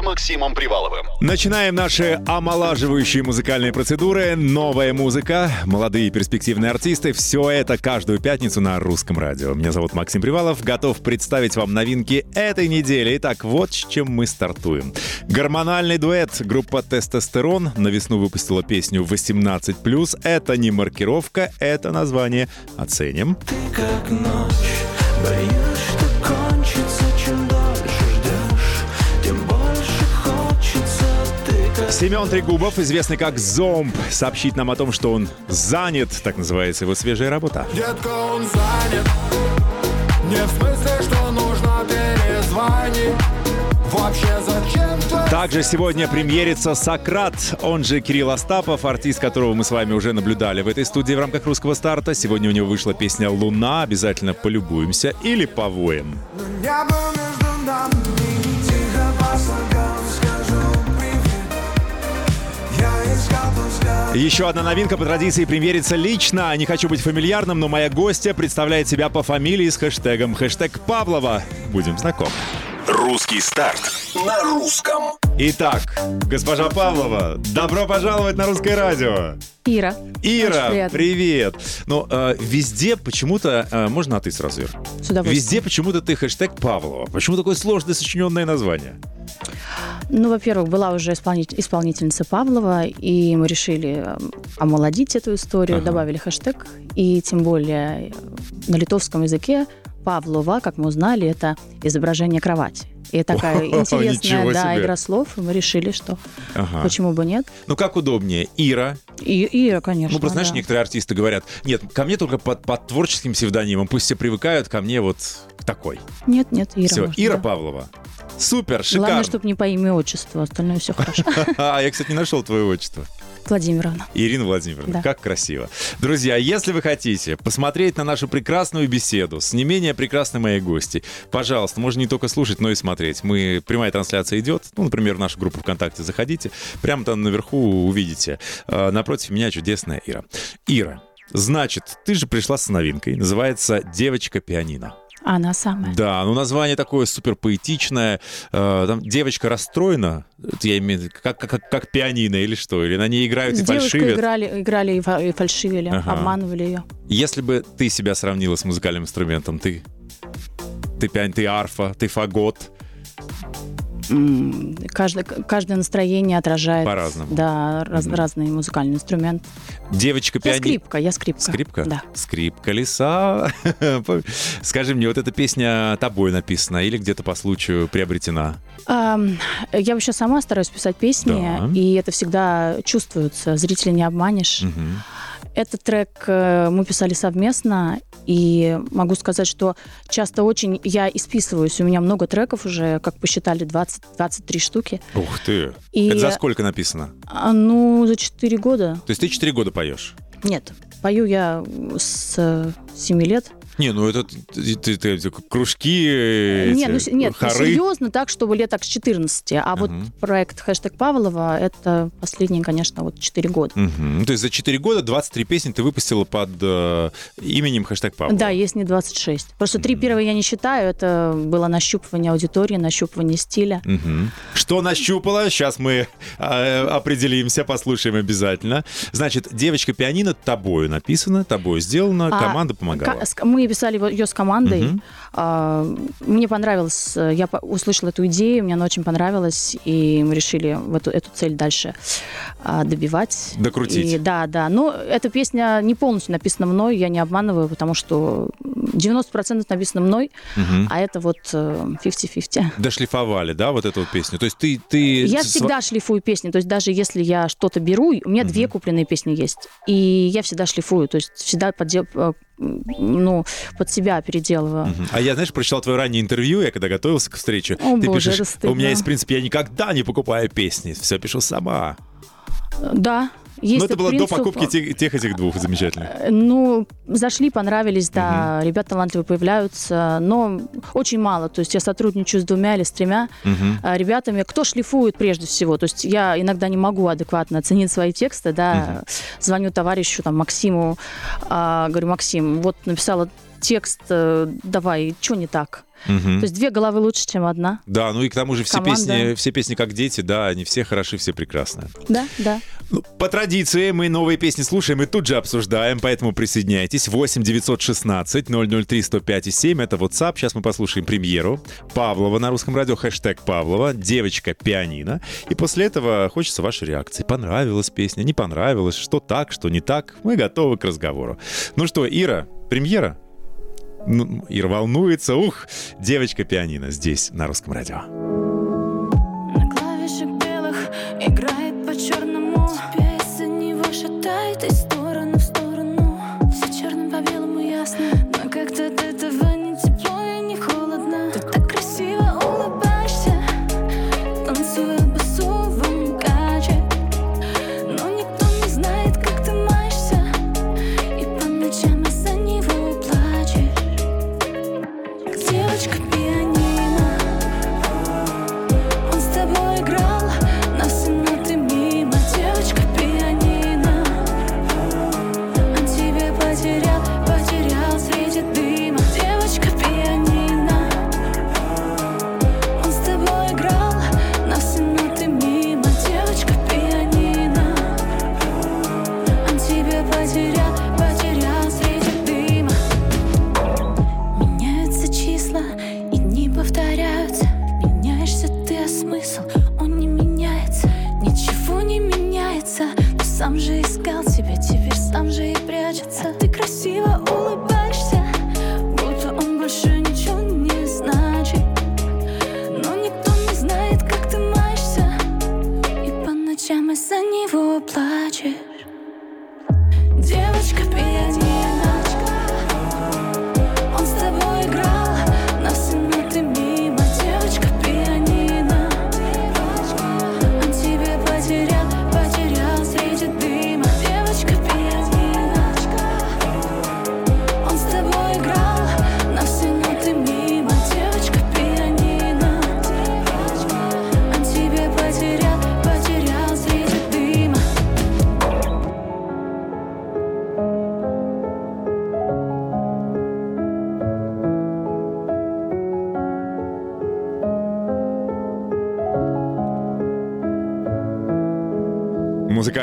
С Максимом Приваловым. Начинаем наши омолаживающие музыкальные процедуры. Новая музыка, молодые перспективные артисты. Все это каждую пятницу на русском радио. Меня зовут Максим Привалов. Готов представить вам новинки этой недели. Итак, вот с чем мы стартуем. Гормональный дуэт. Группа «Тестостерон» на весну выпустила песню «18+.» Это не маркировка, это название. Оценим. как ночь Боюсь, Семен Трегубов, известный как Зомб, сообщит нам о том, что он занят, так называется его свежая работа. Детка, он занят Не в смысле, что нужно перезвонить Также сегодня премьерится Сократ, он же Кирилл Остапов, артист, которого мы с вами уже наблюдали в этой студии в рамках русского старта. Сегодня у него вышла песня «Луна», обязательно полюбуемся или повоем. Небо между нами Тихо Еще одна новинка по традиции премьерится лично. Не хочу быть фамильярным, но моя гостья представляет себя по фамилии с хэштегом хэштег Павлова. Будем знакомы. Русский старт. На русском. Итак, госпожа Павлова, добро пожаловать на русское радио. Ира. Ира, привет. Ну, э, везде почему-то... э, можно а ты сразу, Ир? С удовольствием. Везде почему-то ты хэштег Павлова. Почему такое сложное сочиненное название? Ну, во-первых, была уже исполнить- исполнительница Павлова, и мы решили э, омолодить эту историю, Ага. добавили хэштег, и тем более э, на литовском языке Павлова, как мы узнали, это изображение кровати. И такая интересная да, себе. игра слов, мы решили, что Ага. почему бы нет. Ну, как удобнее? Ира. И Ира, конечно. Ну, просто, знаешь, да. некоторые артисты говорят, нет, ко мне только под, под творческим псевдонимом. Пусть все привыкают ко мне вот такой. Нет, нет, Ира. Все, можно, Ира да. Павлова. Супер, Главное, шикарно. чтобы не по имени отчеству, остальное все хорошо. А, я, кстати, не нашел твое отчество. Владимировна. Ирина Владимировна, Да. как красиво. Друзья, если вы хотите посмотреть на нашу прекрасную беседу с не менее прекрасной моей гости, пожалуйста, можно не только слушать, но и смотреть. Мы, прямая трансляция идет, ну, например, в нашу группу ВКонтакте заходите, прямо там наверху увидите. А, напротив меня чудесная Ира. Ира, значит, ты же пришла с новинкой, называется «Девочка-пианино». Она самая. Да, ну название такое супер поэтичное. Э, там девочка расстроена, я имею в виду, как, как, как пианино или что? Или на ней играют С и фальшивят? играли, играли и фа- и фальшивили, Ага. обманывали ее. Если бы ты себя сравнила с музыкальным инструментом, ты ты пиань, ты арфа, ты фагот, Каждое, каждое настроение отражает По-разному. Да, раз- Мгм. разный музыкальный инструмент. девочка Я пиани... скрипка, я скрипка. Скрипка? Да. Скрипка леса. Скажи мне, вот эта песня тобой написана или где-то по случаю приобретена? Я вообще сама стараюсь писать песни, Да. и это всегда чувствуется. Зрителя не обманешь. Мгм. Этот трек э, мы писали совместно, и могу сказать, что часто очень я исписываюсь. У меня много треков уже, как посчитали, 20, 23 штуки. Ух ты. И, Это за сколько написано? а, ну, за 4 года. То есть ты 4 года поешь? Нет, пою я с 7 лет. Не, ну это ты, ты- ты- кружки, эти, нет, ну, нет, ну, хоры. серьезно так, чтобы лет так с 14. А вот Мгм. проект хэштег Павлова это последние, конечно, вот 4 года. Ну, То есть за 4 года 23 песни ты выпустила под э, именем хэштег Павлова. Да, есть не 26. Просто три первые я не считаю. Это было нащупывание аудитории, нащупывание стиля. Мгм. Что нащупала? Сейчас мы э, определимся, послушаем обязательно. Значит, девочка-пианино тобою написано, тобою сделано, А, команда помогала. Мы писали ее с командой. Мгм. А, Мне понравилось, э, я услышала эту идею, мне она очень понравилась, и мы решили в эту, эту цель дальше а, добивать. Докрутить. И, да, да. Но эта песня не полностью написана мной, я не обманываю, потому что 90% написано мной, Мгм. а это вот э, 50-50. Дошлифовали, да, вот эту вот песню? То есть ты... ты Я всегда шлифую песни, то есть даже если я что-то беру, у меня две купленные песни есть, и я всегда шлифую, то есть всегда поддел- э, ну, под себя переделываю. Мгм. А я, знаешь, прочитал твое раннее интервью, я когда готовился к встрече. О, ты боже, пишешь, у меня есть принцип, я никогда не покупаю песни, все пишу сама. Да, Есть Ну, это было до принцип, покупки тех, тех этих двух замечательных. э, Ну, зашли, понравились, да, ребята талантливые появляются, но очень мало. То есть я сотрудничаю с двумя или с тремя э, ребятами. Кто шлифует прежде всего? То есть я иногда не могу адекватно оценить свои тексты, да. Звоню товарищу, там, Максиму, а, говорю, Максим, вот написала текст, э, давай, что не так? Мгм. То есть две головы лучше, чем одна. Да, ну и к тому же все Команда. песни, все песни как дети, да, они все хороши, все прекрасны. Да, да. Ну, по традиции мы новые песни слушаем и тут же обсуждаем, поэтому присоединяйтесь. 8 916 003 105 и 7 это WhatsApp. Сейчас мы послушаем премьеру Павлова на русском радио, хэштег Павлова, девочка пианино. И после этого хочется вашей реакции. Понравилась песня, не понравилась, что так, что не так. Мы готовы к разговору. Ну что, Ира, премьера? Ну, Ира волнуется. Ух, девочка пианино здесь, на русском радио. На клавишах белых играет по-черному Тебя из-за него шатает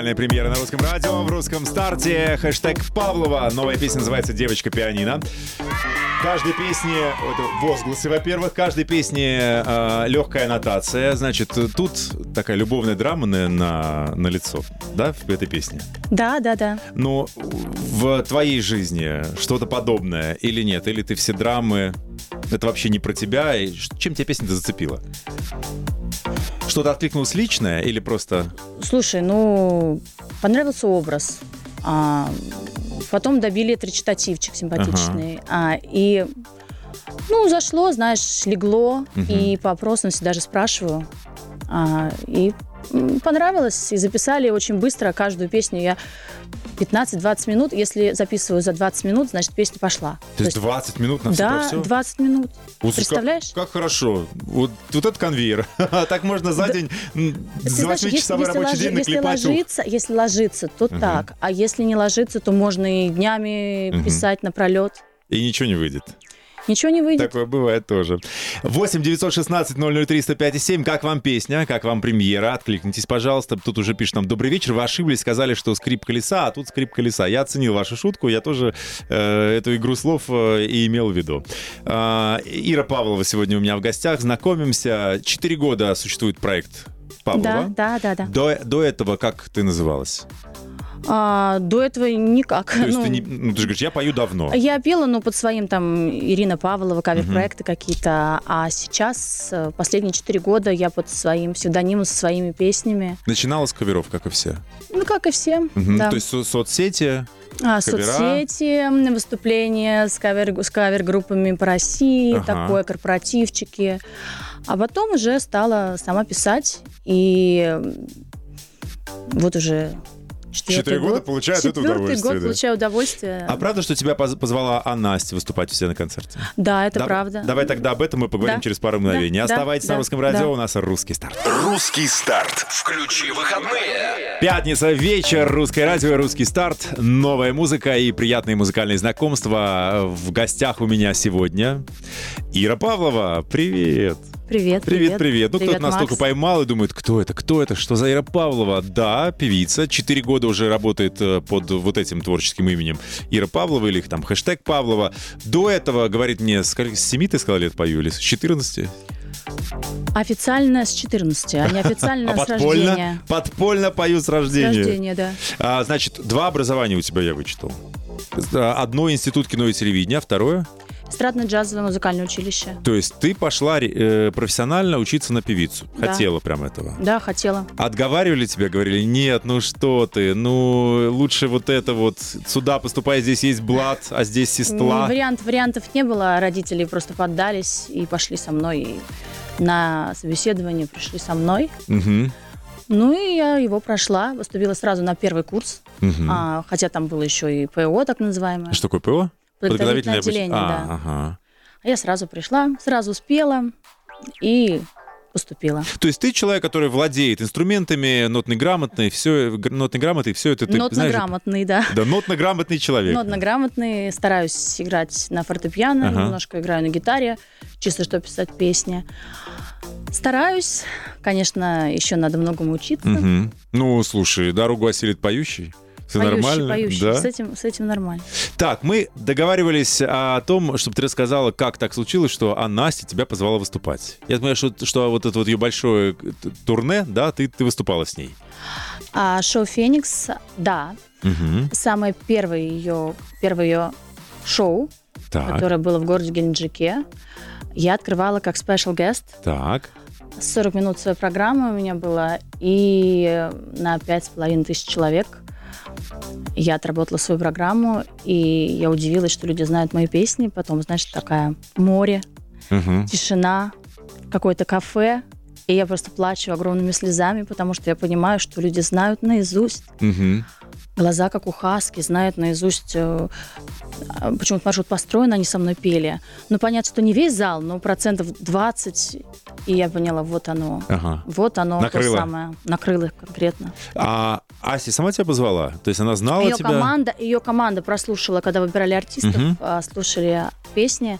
Музыкальная премьера на русском радио, в русском старте. Хэштег Павлова. Новая песня называется «Девочка пианино». Каждой песне, это возгласы, во-первых, каждой песне легкая аннотация. Значит, тут такая любовная драма на, на, на лицо, да, в этой песне. Да, да, да. Но в твоей жизни что-то подобное или нет? Или ты все драмы, это вообще не про тебя? И чем тебя песня-то зацепила? Что-то откликнулось личное или просто... Слушай, ну, понравился образ. А, потом добили это речитативчик симпатичный. А, и, ну, зашло, знаешь, легло. И по опросам даже спрашиваю. А, и понравилось. И записали очень быстро каждую песню. Я 15-20 минут. Если записываю за 20 минут, значит, песня пошла. То есть 20 минут на все да, все? 20 минут. Вот Представляешь? Как, как хорошо. Вот, вот это конвейер. так можно за день за знаешь, 8-часовой если, рабочий ложи- день если наклепать. ух. ложиться, если ложиться, то так. А если не ложиться, то можно и днями Мгм. писать напролет. И ничего не выйдет. Ничего не выйдет. Такое бывает тоже. 8 916 003 105 7. Как вам песня? Как вам премьера? Откликнитесь, пожалуйста. Тут уже пишет нам «Добрый вечер». Вы ошиблись, сказали, что скрип колеса, а тут скрип колеса. Я оценил вашу шутку. Я тоже э, эту игру слов э, и имел в виду. А, Ира Павлова сегодня у меня в гостях. Знакомимся. Четыре года существует проект Павлова. Да, да, да, да. До, до этого как ты называлась? А, до этого никак. То есть Ну, ты, не, ну, ты же говоришь, я пою давно. Я пела, но под своим там Ирина Павлова, кавер-проекты какие-то. А сейчас, э, последние четыре года, я под своим псевдонимом, со своими песнями. Начинала с каверов, как и все. Ну, как и все. Мгм. да. То есть со- соцсети, А, кавера? соцсети, выступления с, кавер, с кавер-группами по России, Ага. такое, корпоративчики. А потом уже стала сама писать. И вот уже Четвертый Четыре года год. получаю от этого Четвертый удовольствие, год да. получаю удовольствие. А правда, что тебя поз- позвала а Настя выступать все на концерте? Да, это Да- правда. Давай тогда об этом мы поговорим Да. через пару мгновений. Да, да, Оставайтесь на да, русском радио, да. у нас русский старт. Русский старт. Включи выходные. Пятница, вечер, русское радио, русский старт, новая музыка и приятные музыкальные знакомства. В гостях у меня сегодня Ира Павлова. Привет. Привет, Привет, привет. Ну, Привет, кто-то нас только поймал и думает, кто это, кто это, что за Ира Павлова? Да, певица. Четыре года уже работает э, под вот этим творческим именем Ира Павлова или их там хэштег Павлова. До этого, говорит мне, с скольки- с 7 ты сказала лет пою или с 14? Официально с 14, а неофициально а с рождения. подпольно пою с С рождения. рождения, да. А, значит, два образования у тебя я вычитал. Одно институт кино и телевидения, а второе. Эстрадно-джазовое музыкальное училище. То есть ты пошла э, профессионально учиться на певицу. Да. Хотела прям этого. Да, хотела. Отговаривали тебя, говорили, нет, ну что ты, ну лучше вот это вот, сюда поступай, здесь есть блат, а здесь сестла. Вариант, вариантов не было, родители просто поддались и пошли со мной и на собеседование, пришли со мной. Мгм, Ну и я его прошла, поступила сразу на первый курс, мгм. а, хотя там было еще и ПО так называемое. Что такое ПО? Подготовительное отделение, А, да. ага. А я сразу пришла, сразу спела и поступила. То есть ты человек, который владеет инструментами, нотной грамотной, все, нотной грамотой, все это ты. Нотно-грамотный, да. Да, нотно-грамотный человек. Нотно-грамотный, стараюсь играть на фортепиано, Ага. немножко играю на гитаре, чисто чтобы писать песни. Стараюсь, конечно, еще надо многому учиться. Мгм. Ну, слушай, дорогу осилит поющий. Все Поющий, нормально? поющий. Да? С, этим, с этим нормально. Так, мы договаривались о том, чтобы ты рассказала, как так случилось, что а Настя тебя позвала выступать. Я понимаю, что, что вот это вот ее большое т- турне, да, ты, ты выступала с ней. А шоу «Феникс», да, Мгм. самое первое ее, первое ее шоу, Так, которое было в городе Геленджике, я открывала как special guest. так. 40 минут своей программы у меня было, и на пять с половиной тысяч человек я отработала свою программу, и я удивилась, что люди знают мои песни. Потом, значит, такая море, Мгм. тишина, какое-то кафе, и я просто плачу огромными слезами, потому что я понимаю, что люди знают наизусть. Мгм. Глаза, как у Хаски, знают наизусть, э, а, почему-то маршрут построен, они со мной пели. Ну, понятно, что не весь зал, но процентов 20, и я поняла, вот оно. Ага. Вот оно, Накрыло. то самое. Накрыло конкретно. А Ася сама тебя позвала? То есть она знала Ее тебя? команда, ее команда прослушала, когда выбирали артистов, а, слушали песни,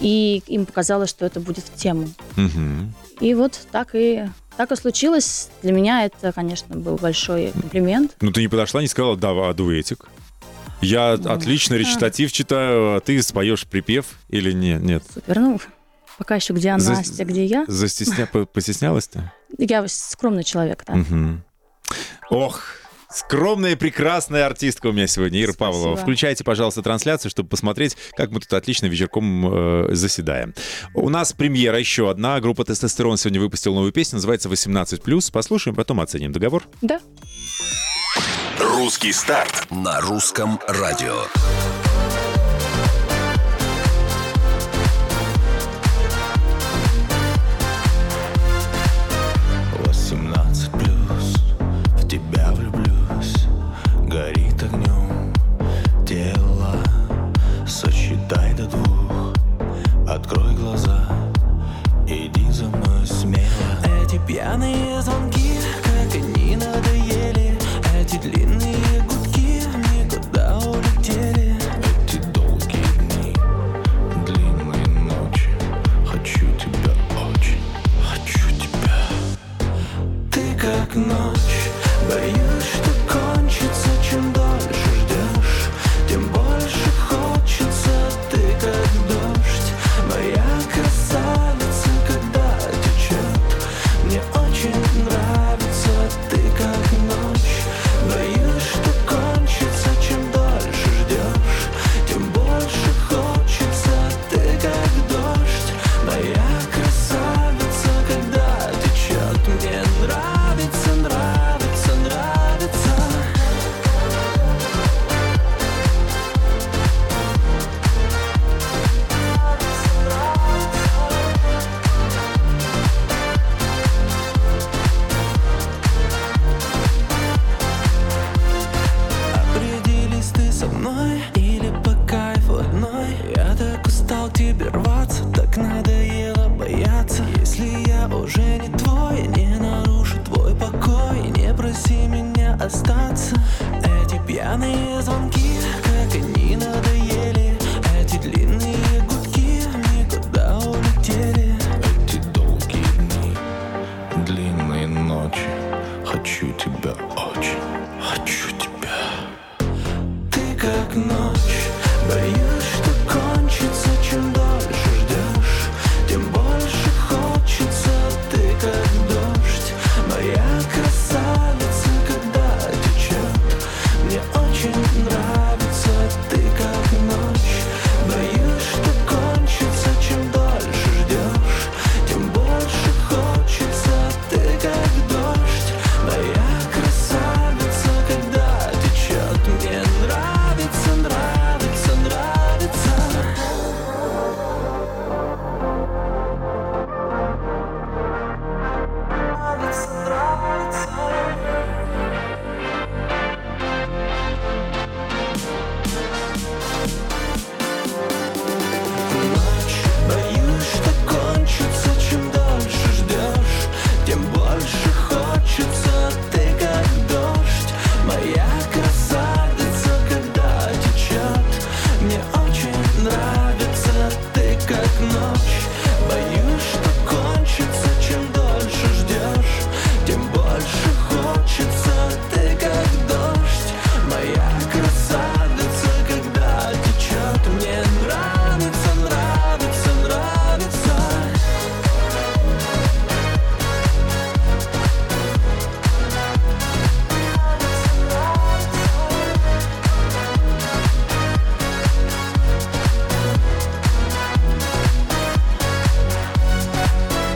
и им показалось, что это будет в тему. Мгм. И вот так и так и случилось. Для меня это, конечно, был большой комплимент. Ну, ты не подошла, не сказала, да, а дуэтик? Я отлично речитатив читаю, а ты споешь припев или нет? Нет. Супер. Ну, пока еще где За- Настя, где я. Застесня... по- Постеснялась ты? Я скромный человек, да. Мгм. Ох, скромная и прекрасная артистка у меня сегодня, Ира Спасибо. Павлова. Включайте, пожалуйста, трансляцию, чтобы посмотреть, как мы тут отлично вечерком э, заседаем. У нас премьера еще одна. Группа «Тестостерон» сегодня выпустила новую песню, называется «18+.» Послушаем, потом оценим договор. Да. Русский старт на русском радио.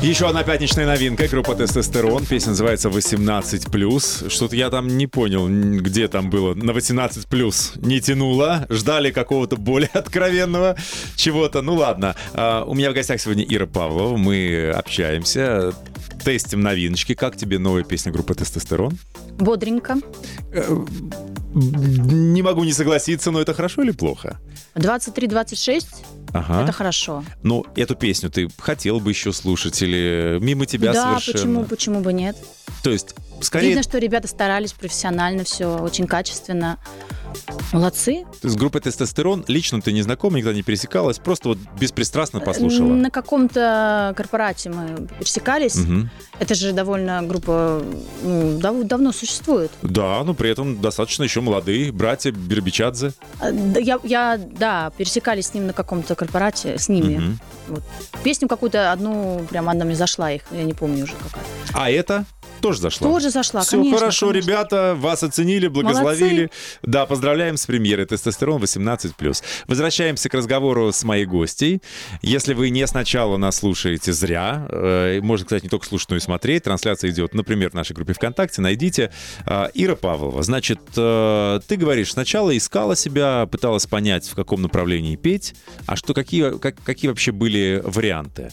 Еще одна пятничная новинка. Группа Тестостерон. Песня называется 18+. Что-то я там не понял, где там было. На 18+. Не тянуло. Ждали какого-то более откровенного чего-то. Ну ладно. А, у меня в гостях сегодня Ира Павлова. Мы общаемся. Тестим новиночки. Как тебе новая песня группы Тестостерон? Бодренько. Не могу не согласиться, но это хорошо или плохо? 23-26 Ага. это хорошо. Ну, эту песню ты хотел бы еще слушать или мимо тебя да, совершенно? почему, почему бы нет? То есть, скорее, Видно, что ребята старались профессионально, все очень качественно. Молодцы. с группой тестостерон лично ты не знакома, никогда не пересекалась, просто вот беспристрастно послушала. На каком-то корпорате мы пересекались. Мгм. Это же довольно группа ну, дав- давно существует. Да, но при этом достаточно еще молодые братья Бербичадзе. Да, Я, я, да, пересекались с ним на каком-то корпорате, с ними. Мгм. Вот. Песню какую-то одну, прям одна мне зашла их, я не помню уже какая. А это тоже зашла. Тоже зашла, Все конечно. хорошо, конечно. ребята, вас оценили, благословили. Да, поздравляем с премьерой «Тестостерон 18+.» Возвращаемся к разговору с моей гостей. Если вы не сначала нас слушаете зря, э, можно, кстати, не только слушать, но и смотреть. Трансляция идет, например, в нашей группе ВКонтакте. Найдите. Э, Ира Павлова, значит, э, ты говоришь, сначала искала себя, пыталась понять, в каком направлении петь. А что, какие, как- какие вообще были варианты?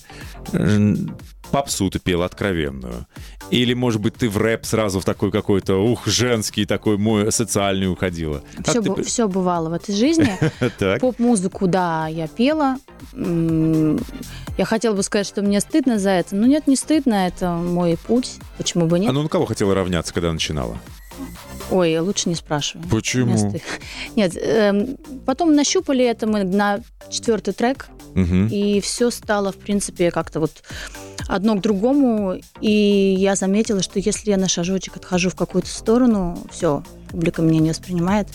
Попсу ты пела откровенную. Или, может быть, ты в рэп сразу в такой какой-то, ух, женский такой мой, социальный уходила. Как Все, ты бу- все бывало в этой жизни. Поп-музыку, да, я пела. Я хотела бы сказать, что мне стыдно за это. Но нет, не стыдно, это мой путь. Почему бы А нет? ну на кого хотела равняться, когда начинала? Ой, лучше не спрашивай. Почему? Нет, эм, потом нащупали это мы на четвертый трек, Мгм. и все стало, в принципе, как-то вот одно к другому. И я заметила, что если я на шажочек отхожу в какую-то сторону, все, публика меня не воспринимает.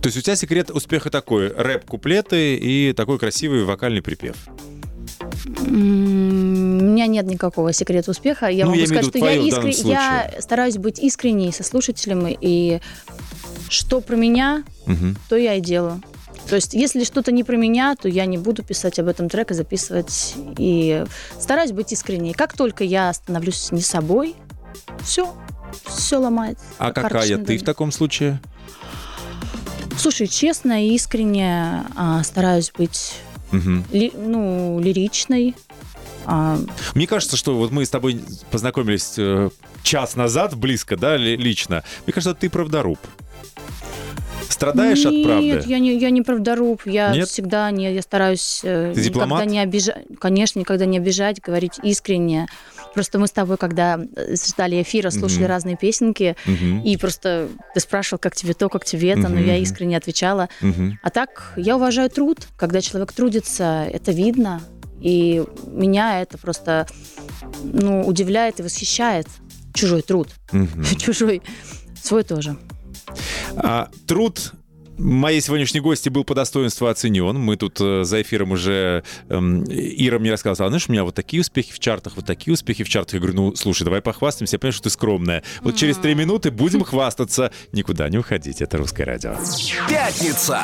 То есть у тебя секрет успеха такой, рэп-куплеты и такой красивый вокальный припев. У меня нет никакого секрета успеха. Я Ну, могу я сказать, что я, искре- я стараюсь быть искренней со слушателем, и что про меня, Мгм. то я и делаю. То есть, если что-то не про меня, то я не буду писать об этом трек и записывать. И стараюсь быть искренней. Как только я становлюсь не собой, все, все ломается. А Как какая ты в таком случае? Слушай, честно и искренне а, стараюсь быть Мгм. ли- ну, лиричной. А, Мне кажется, что вот мы с тобой познакомились э, час назад, близко, да, ли- лично. Мне кажется, ты правдоруб. Страдаешь от Нет, правды? я не, я не правдоруб. Я Нет? всегда не, я стараюсь э, Ты дипломат? никогда не обижать, конечно, никогда не обижать, говорить искренне. Просто мы с тобой, когда э, ждали эфира, слушали Мгм. разные песенки, Мгм. и просто ты спрашивал, как тебе то, как тебе это, но Мгм, я искренне отвечала. Мгм. А так, я уважаю труд. Когда человек трудится, это видно. И меня это просто ну, удивляет и восхищает. Чужой труд. Мгм. Чужой. Свой тоже. А, труд моей сегодняшней гости был по достоинству оценен. Мы тут э, за эфиром уже... эм, Ира мне рассказывала, а знаешь, у меня вот такие успехи в чартах, вот такие успехи в чартах. Я говорю, ну, слушай, давай похвастаемся. Я понимаю, что ты скромная. Вот через три минуты будем хвастаться. Никуда не уходите. Это «Русское радио». Пятница.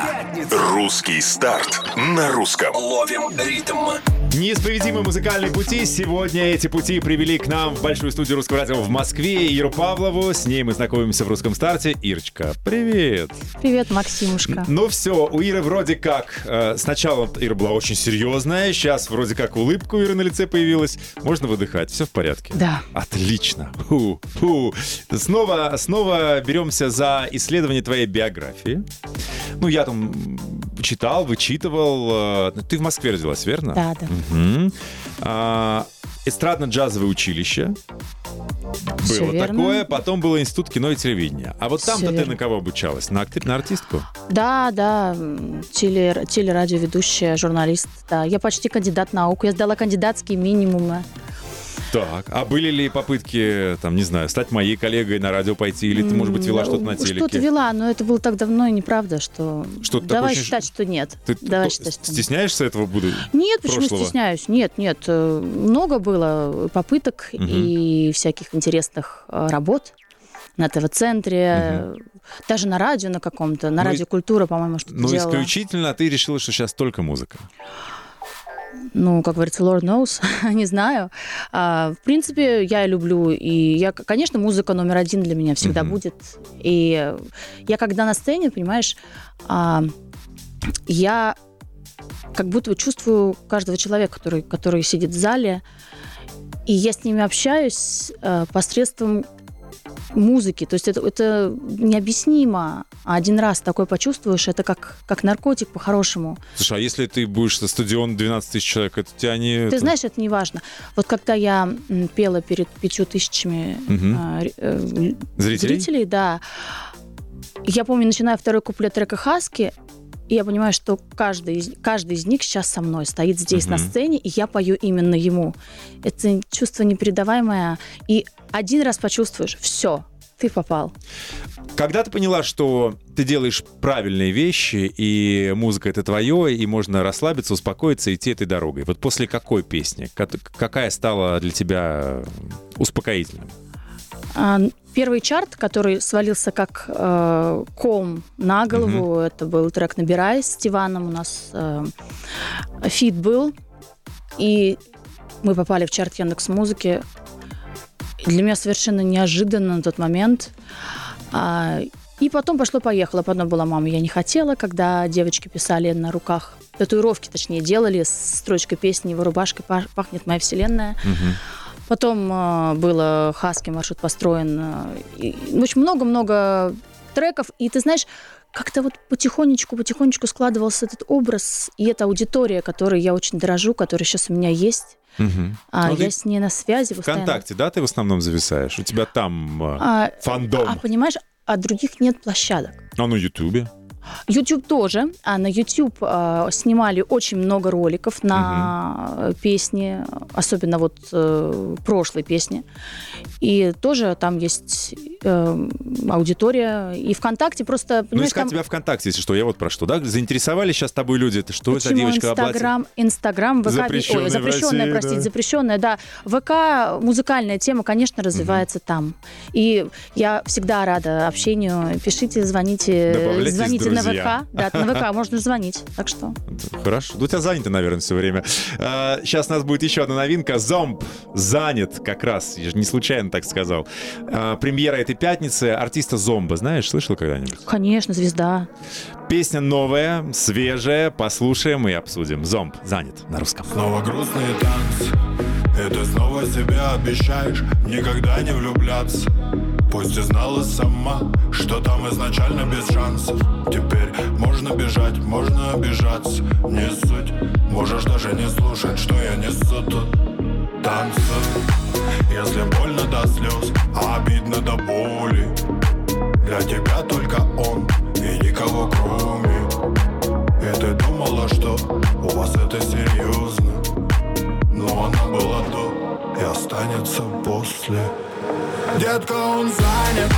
Русский старт на русском. Ловим ритм. Неисповедимые музыкальные пути. Сегодня эти пути привели к нам в большую студию Русского радио в Москве Иру Павлову. С ней мы знакомимся в русском старте. Ирочка, привет. Привет, Максимушка. Ну все, у Иры вроде как... э, сначала Ира была очень серьезная, сейчас вроде как улыбка у Иры на лице появилась. Можно выдыхать, все в порядке? Да. Отлично. Фу, фу. Снова, снова беремся за исследование твоей биографии. Ну, я там читал, вычитывал. э, Ты в Москве родилась, верно? Да, да. Мгм. А, Эстрадно-джазовое училище. Всё Было верно. такое. Потом был институт кино и телевидения. А вот там-то ты на кого обучалась? На, акти- на артистку? Да, да, теле, телерадиоведущая, журналист, да. Я почти кандидат наук, я сдала кандидатские минимумы. Так, а были ли попытки, там, не знаю, стать моей коллегой на радио пойти, или ты, может быть, вела что-то на Что-то телеке? вела, но это было так давно и неправда, что... Что-то Давай такое считать, что нет. Ты Давай считать, что нет. стесняешься этого буду? Нет, почему прошлого? стесняюсь? Нет, нет. э, Много было попыток Мгм. и всяких интересных э, работ на ТВ-центре, даже на радио на каком-то, на Ну и- радио «Культура», по-моему, что-то Ну, делала. исключительно ты решила, что сейчас только музыка. Ну, как говорится, Lord knows, не знаю. А, в принципе, я люблю, и я, конечно, музыка номер один для меня всегда Мгм. будет. И я когда на сцене, понимаешь, а, я как будто чувствую каждого человека, который, который сидит в зале, и я с ними общаюсь э, посредством музыки. То есть это, это необъяснимо. А один раз такое почувствуешь, это как, как наркотик по-хорошему. Слушай, а если ты будешь со стадион 12 тысяч человек, это тебя не... Ты знаешь, это не важно. Вот когда я пела перед пятью тысячами ре- э, л- Зрителей? зрителей, да, я помню, начиная второй куплет трека «Хаски», и я понимаю, что каждый из, каждый из них сейчас со мной стоит здесь на Мгм. сцене, и я пою именно ему. Это чувство непередаваемое. И один раз почувствуешь, все, ты попал. Когда ты поняла, что ты делаешь правильные вещи, и музыка это твое, и можно расслабиться, успокоиться, идти этой дорогой. Вот после какой песни? Ка- Какая стала для тебя успокоительной? А, Первый чарт, который свалился как э, ком на голову, это был трек «Набирай» с Тиваном. У нас э, feat был. И мы попали в чарт Яндекс Музыки. Для меня совершенно неожиданно на тот момент. А, и потом пошло-поехало. Потом была «Мама, я не хотела», когда девочки писали на руках, татуировки, точнее, делали с строчкой песни «Его рубашкой пах- пахнет моя вселенная». Потом э, было «Хаски», маршрут построен. э, и, в общем, много-много треков. И ты знаешь, как-то вот потихонечку, потихонечку складывался этот образ и эта аудитория, которой я очень дорожу, которая сейчас у меня есть. Мгм. А Ну, я с ней на связи постоянно. ВКонтакте, да, ты в основном зависаешь? У тебя там э, А, фандом. а понимаешь, а других нет площадок. А на Ютубе? YouTube тоже. А на YouTube а, снимали очень много роликов на э, песни, особенно вот э, прошлой песни. И тоже там есть э, аудитория. И ВКонтакте просто, Ну, искать там... тебя ВКонтакте, если что, я вот про что, да? Заинтересовали сейчас тобой люди, это что за Почему девочка в платье? Инстаграм, Инстаграм, ВК, Запрещенная ой, запрещенная, России, простите, да. запрещенная, да. ВК, музыкальная тема, конечно, развивается там. И я всегда рада общению. Пишите, звоните, звоните на. ВК. Да, на ВК можно звонить. Так что Хорошо. Ну, у тебя занято, наверное, все время. А, сейчас у нас будет еще одна новинка. Зомб занят как раз. Я же не случайно так сказал. А, премьера этой пятницы. Артиста Зомба, знаешь, слышал когда-нибудь? Конечно, звезда. Песня новая, свежая. Послушаем и обсудим. Зомб занят на русском. Снова грустные танцы И ты снова себе обещаешь Никогда не влюбляться Пусть и знала сама Что там изначально без шансов Теперь можно бежать, можно обижаться Не суть Можешь даже не слушать, что я несу тут Детка, он занят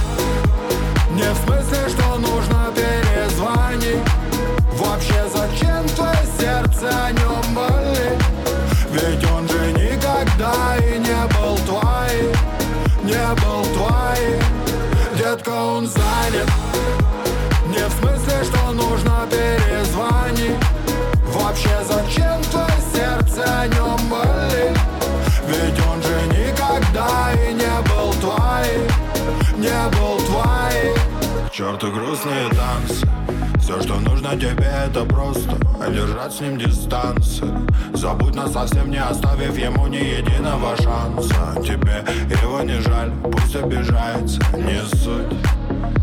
нужно тебе, это просто. Держать с ним дистанцию. Забудь нас совсем не оставив ему ни единого шанса. Тебе его не жаль, пусть обижается, не суть.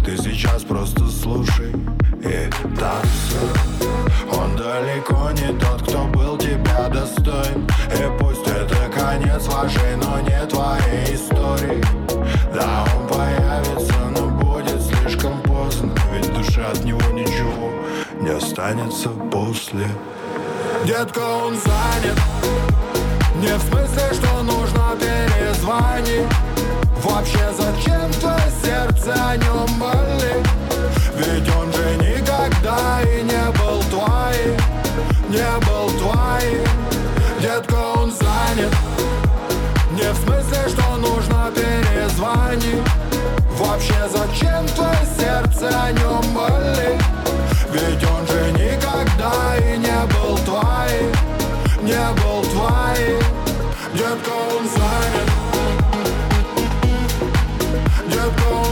Ты сейчас просто слушай и танцуй. Он далеко не тот, кто был тебя достоин. И пусть это конец вашей, но не твоей истории. Да, он останется после. Детка, он занят. Не в смысле, что нужно перезвонить. Вообще зачем твое сердце о нем болит. Ведь он же никогда и не был твоим. Не был твоим. Детка, он занят. Не в смысле, что нужно перезвонить. Вообще зачем твое сердце о нем болит Ведь он же никогда и не был твоим Не был твоим Детка, он занят Детка, он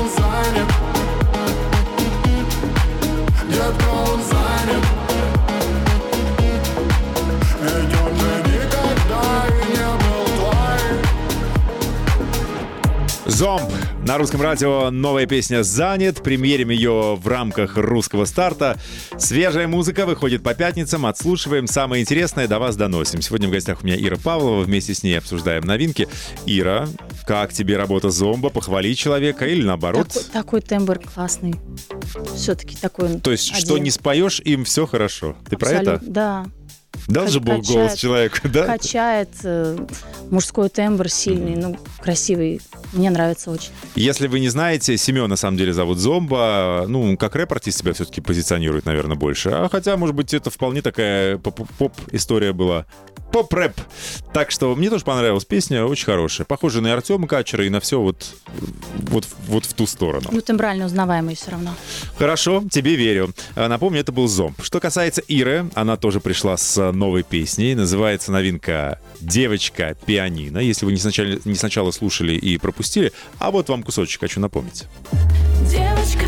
Зомб. На русском радио новая песня «Занят». Премьерим ее в рамках русского старта. Свежая музыка выходит по пятницам. Отслушиваем. Самое интересное до вас доносим. Сегодня в гостях у меня Ира Павлова. Вместе с ней обсуждаем новинки. Ира, как тебе работа зомба? Похвали человека или наоборот? Такой, такой тембр классный. Все-таки такой. То есть, один. что не споешь, им все хорошо. Ты про это? Да. Дал же Бог голос человеку, да? Качает э, мужской тембр сильный, ну, красивый. Мне нравится очень. Если вы не знаете, Семен на самом деле зовут Зомба. Ну, как рэп-артист себя все-таки позиционирует, наверное, больше. А хотя, может быть, это вполне такая поп- поп-история была. Поп-рэп. Так что мне тоже понравилась песня, очень хорошая. Похожа на Артема Качера и на все вот, вот, вот в ту сторону. Ну, тембрально узнаваемый все равно. Хорошо, тебе верю. А, Напомню, это был Зомб. Что касается Иры, она тоже пришла с новой песней. Называется новинка «Девочка-пианино». Если вы не сначала, не сначала слушали и пропустили, а вот вам кусочек хочу напомнить. Девочка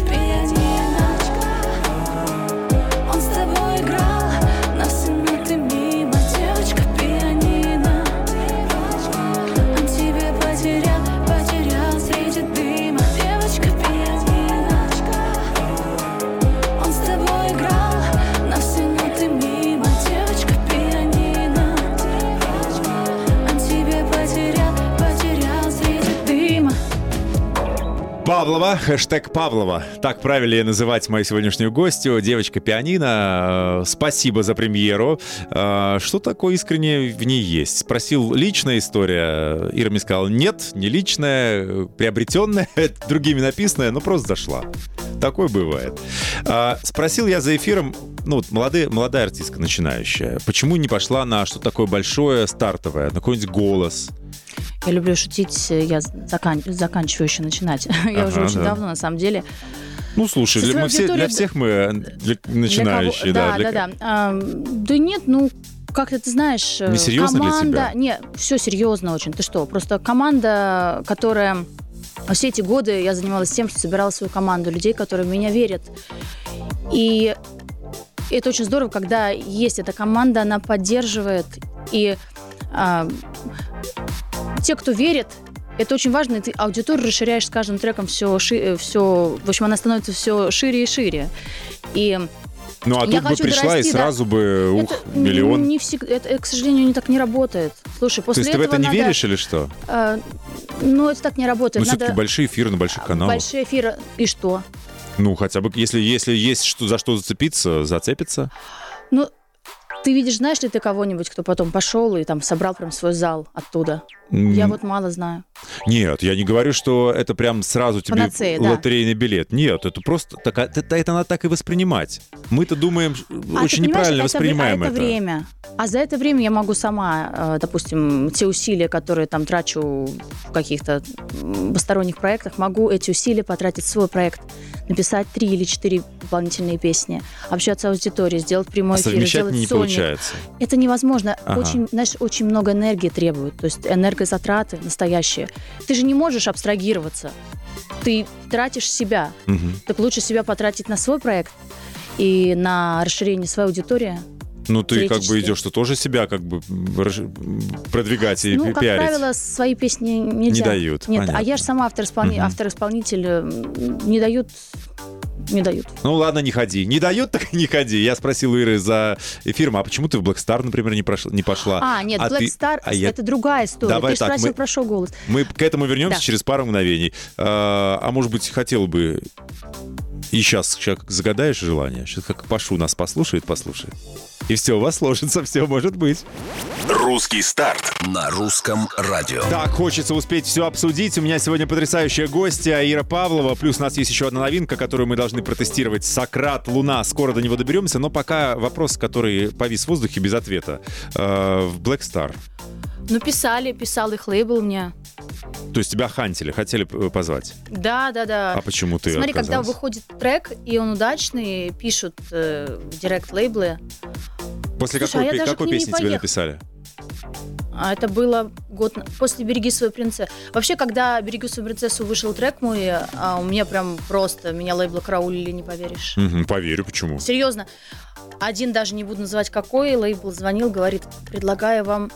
Павлова, хэштег Павлова. Так правильнее называть мою сегодняшнюю гостью. Девочка пианино. Э, Спасибо за премьеру. Э, Что такое искреннее в ней есть? Спросил, личная история. Ира мне сказала, нет, не личная, э, приобретенная, другими написанная, но просто зашла. Такое бывает. А, Спросил я за эфиром, ну, вот молодая, молодая артистка начинающая, почему не пошла на что такое большое, стартовое, на какой-нибудь голос? Я люблю шутить, я закан... заканчиваю еще начать. я Ага, уже очень да. давно, на самом деле. Ну, слушай, для, мы все, для всех мы э, для Для начинающие, кого- да. Да, для да, да. А, да нет, ну, как-то ты знаешь, э, Несерьезно для команда... тебя? Не, все серьезно очень. Ты что? Просто команда, которая... Все эти годы я занималась тем, что собирала свою команду людей, которые в меня верят. И это очень здорово, когда есть эта команда, она поддерживает. И а, те, кто верит, это очень важно, и ты аудиторию расширяешь с каждым треком все, все, в общем, она становится все шире и шире. И Ну, а Я тут бы пришла дорасти, и да. сразу бы, ух, это миллион. Не всегда, это, э, к сожалению, не так не работает. Слушай, То после есть ты в этого это не надо, веришь или что? э, ну, это так не Ну, работает. все-таки надо большие эфиры на больших каналах. большие эфиры. И что? Ну, хотя бы, если, если есть что, за что зацепиться, зацепиться. Ну, ты видишь, знаешь ли ты кого-нибудь, кто потом пошел и там собрал прям свой зал оттуда? Я вот мало знаю. Нет, я не говорю, что это прям сразу тебе Панацея, да. лотерейный билет. Нет, это просто так, это, это надо так и воспринимать. Мы-то думаем, А очень неправильно это, воспринимаем а это. время. А за это время я могу сама, э, допустим, те усилия, которые там трачу в каких-то посторонних проектах, могу эти усилия потратить в свой проект, написать три или четыре дополнительные песни, общаться с аудиторией, сделать прямой А эфир, сделать не сольник. получается. Это невозможно. Ага. Очень, знаешь, очень много энергии требует. То есть энергозатраты настоящие. Ты же не можешь абстрагироваться. Ты тратишь себя. Мгм. Так лучше себя потратить на свой проект и на расширение своей аудитории. Ну, ты как бы идешь, что тоже себя как бы продвигать и ну, пи- как пиарить. правило, свои песни нельзя. Не дают, Нет, понятно. а я же сама автор-исполни- Мгм. автор-исполнитель. м, Не дают. Не дают. Ну ладно, не ходи. Не дают, так не ходи. Я спросил у Иры за эфиром, а почему ты в Black Star, например, не, прошла, не пошла? А, нет, А Black ты- Star а я- это другая история. Давай Ты так, спросил мы- про шоу-голос. Мы к этому вернемся Да. через пару мгновений. А, а может быть, хотел бы и сейчас, сейчас загадаешь желание? Сейчас как Пашу нас послушает, послушает. И все у вас сложится, все может быть. Русский старт. На русском радио. Так, хочется успеть все обсудить. У меня сегодня потрясающая гостья Ира Павлова. Плюс у нас есть еще одна новинка, которую мы должны протестировать. Сократ, Луна. Скоро до него доберемся. Но пока вопрос, который повис в воздухе без ответа. Э, в Black Star. Ну, писали, писал их лейбл мне. То есть тебя хантили, хотели э, позвать. Да, да, да. А почему ты Смотри, когда отказалась? выходит трек, и он удачный, пишут э, в директ-лейблы. После Слушай, а какой, даже какой песни тебе написали? А это было год после «Береги свою принцессу». Вообще, когда «Береги свою принцессу» вышел трек мой, а, у меня прям просто, меня лейбла караулили, не поверишь. Мгм, поверю, почему. Серьезно. Один даже не буду называть какой, лейбл звонил, говорит, предлагаю вам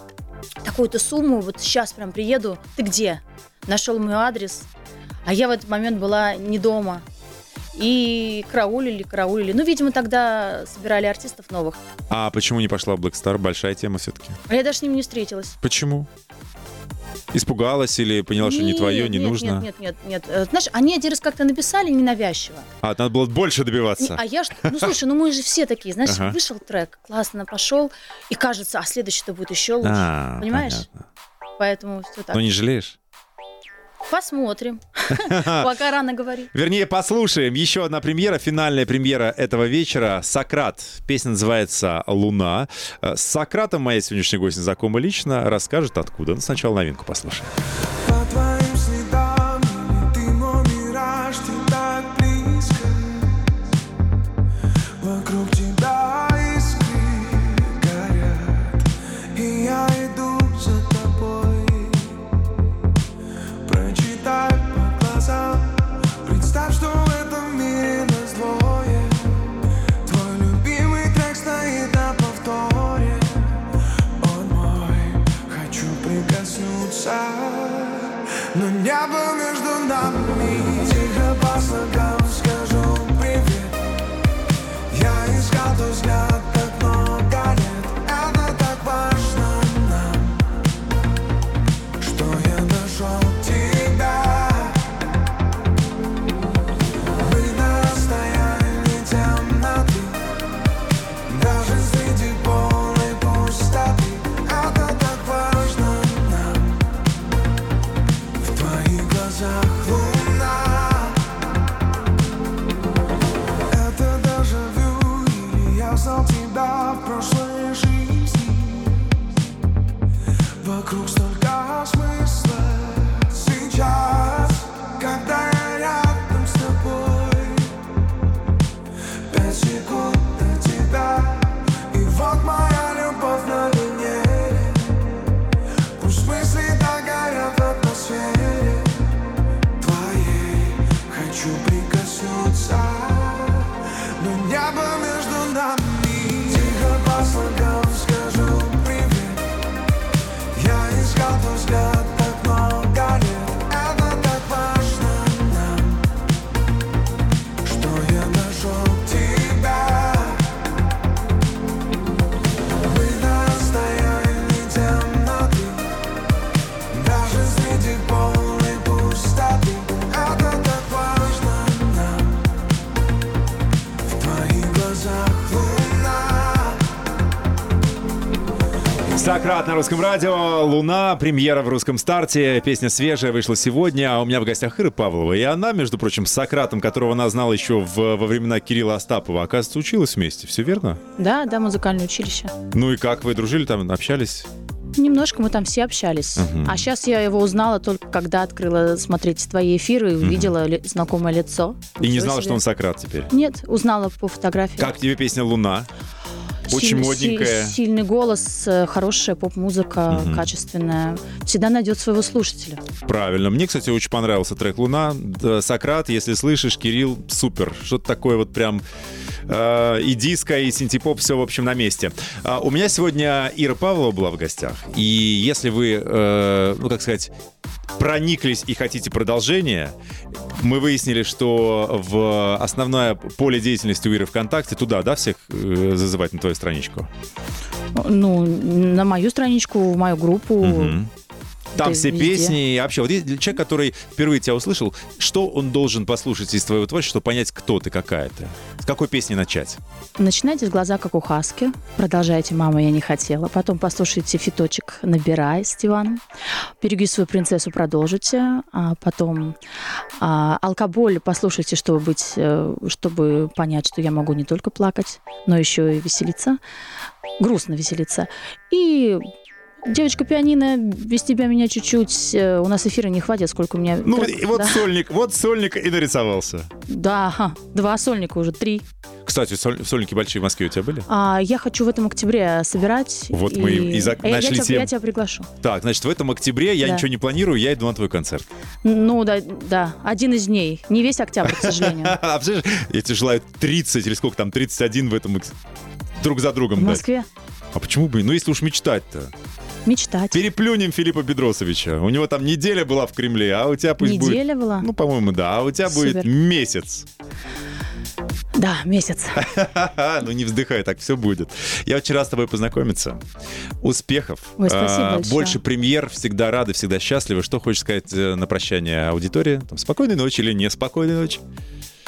такую-то сумму, вот сейчас прям приеду. Ты где? Нашел мой адрес. А я в этот момент была не дома. И караулили, караулили. Ну, видимо, тогда собирали артистов новых. А почему не пошла в Black Star? Большая тема все-таки. А я даже с ним не встретилась. Почему? Испугалась или поняла, что не Нет, твое, не нет, нужно? Нет, нет, нет, нет. Э, Знаешь, они один раз как-то написали ненавязчиво. А, надо было больше Не, добиваться. а я ж, ну слушай, ну мы же все такие, знаешь, Ага. вышел трек, классно пошел, и кажется, а следующий-то будет еще лучше. А, Понимаешь? понятно. Поэтому все так. Но не жалеешь? Посмотрим. Пока рано говорить. Вернее, послушаем. Еще одна премьера, финальная премьера этого вечера. «Сократ». Песня называется «Луна». С Сократом моя сегодняшняя гостья знакома лично. Расскажет, откуда. Но сначала новинку послушаем. На русском радио, Луна, премьера в русском старте, песня свежая, вышла сегодня, а у меня в гостях Ира Павлова. И она, между прочим, с Сократом, которого она знала еще в, во времена Кирилла Остапова, оказывается, училась вместе, все верно? Да, да, музыкальное училище. Ну и как, вы дружили там, общались? Немножко мы там все общались. Мгм. А сейчас я его узнала только когда открыла смотреть твои эфиры и увидела ли- знакомое лицо. И не знала, себе. что он Сократ теперь? Нет, узнала по фотографии. Как тебе песня «Луна»? Очень Силь- модненькая. си- сильный голос, э, хорошая поп-музыка, Мгм. качественная. Всегда найдет своего слушателя. Правильно. Мне, кстати, очень понравился трек «Луна». Сократ, если слышишь, Кирилл, супер. Что-то такое вот прям э, и диско, и синтепоп, все, в общем, на месте. А, у меня сегодня Ира Павлова была в гостях. И если вы, э, ну, как сказать, прониклись и хотите продолжения, мы выяснили, что в основное поле деятельности у Иры ВКонтакте, туда, да, всех э, зазывать на твою страничку? Ну, на мою страничку, в мою группу. Мгм. Там Да все везде. песни. и Вообще, вот есть человек, который впервые тебя услышал, что он должен послушать из твоего творчества, чтобы понять, кто ты, какая ты? С какой песни начать? Начинайте с глаза, как у Хаски. Продолжайте «Мама, я не хотела». Потом послушайте «Фиточек набирай» с Диваном. «Береги свою принцессу» продолжите. А потом а, «Алкоголь» послушайте, чтобы, быть, э, чтобы понять, что я могу не только плакать, но еще и веселиться. Грустно веселиться. И Девочка пианино, без тебя меня чуть-чуть. э, У нас эфира не хватит, сколько у меня. Ну, трек- и вот да. сольник, вот сольник и нарисовался. Да, ага, два сольника уже, три. Кстати, соль- сольники большие в Москве у тебя были? А, я хочу в этом октябре собирать. Вот мы и за- А я- нашли я, тебя, тему. я тебя приглашу. Так, значит, в этом октябре я Да. ничего не планирую, я иду на твой концерт. Ну, да, да, один из дней. Не весь октябрь, к сожалению. А я тебе желаю 30 или сколько там, 31 в этом друг за В другом дать. А почему бы? Ну, если уж мечтать-то. мечтать. Переплюнем Филиппа Бедросовича. У него там неделя была в Кремле, а у тебя пусть будет... Неделя была? Ну, по-моему, да. А у тебя будет Супер. месяц. Да, месяц. ну, не вздыхай, так все будет. Я очень рад с тобой познакомиться. Успехов. Ой, спасибо А, большое. Больше премьер. Всегда рады, всегда счастливы. Что хочешь сказать э, на прощание аудитории? Там, спокойной ночи или неспокойной ночи?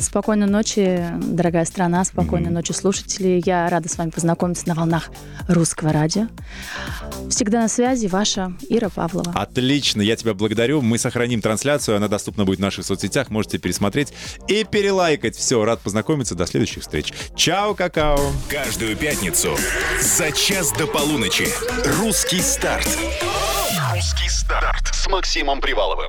Спокойной ночи, дорогая страна, спокойной ночи, слушатели. Я рада с вами познакомиться на волнах русского радио. Всегда на связи ваша Ира Павлова. Отлично, я тебя благодарю. Мы сохраним трансляцию, она доступна будет в наших соцсетях. Можете пересмотреть и перелайкать. Все, рад познакомиться. До следующих встреч. Чао, какао. Каждую пятницу за час до полуночи. Русский старт. Русский старт с Максимом Приваловым.